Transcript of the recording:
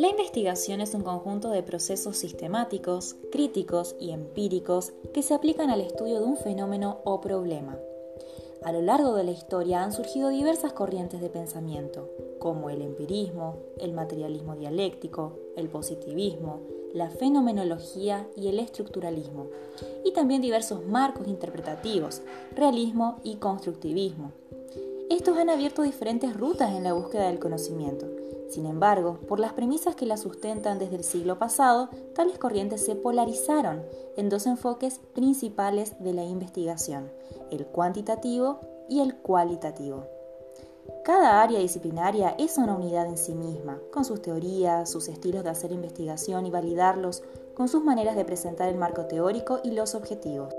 La investigación es un conjunto de procesos sistemáticos, críticos y empíricos que se aplican al estudio de un fenómeno o problema. A lo largo de la historia han surgido diversas corrientes de pensamiento, como el empirismo, el materialismo dialéctico, el positivismo, la fenomenología y el estructuralismo, y también diversos marcos interpretativos, realismo y constructivismo. Estos han abierto diferentes rutas en la búsqueda del conocimiento, sin embargo, por las premisas que la sustentan desde el siglo pasado, tales corrientes se polarizaron en dos enfoques principales de la investigación, el cuantitativo y el cualitativo. Cada área disciplinaria es una unidad en sí misma, con sus teorías, sus estilos de hacer investigación y validarlos, con sus maneras de presentar el marco teórico y los objetivos.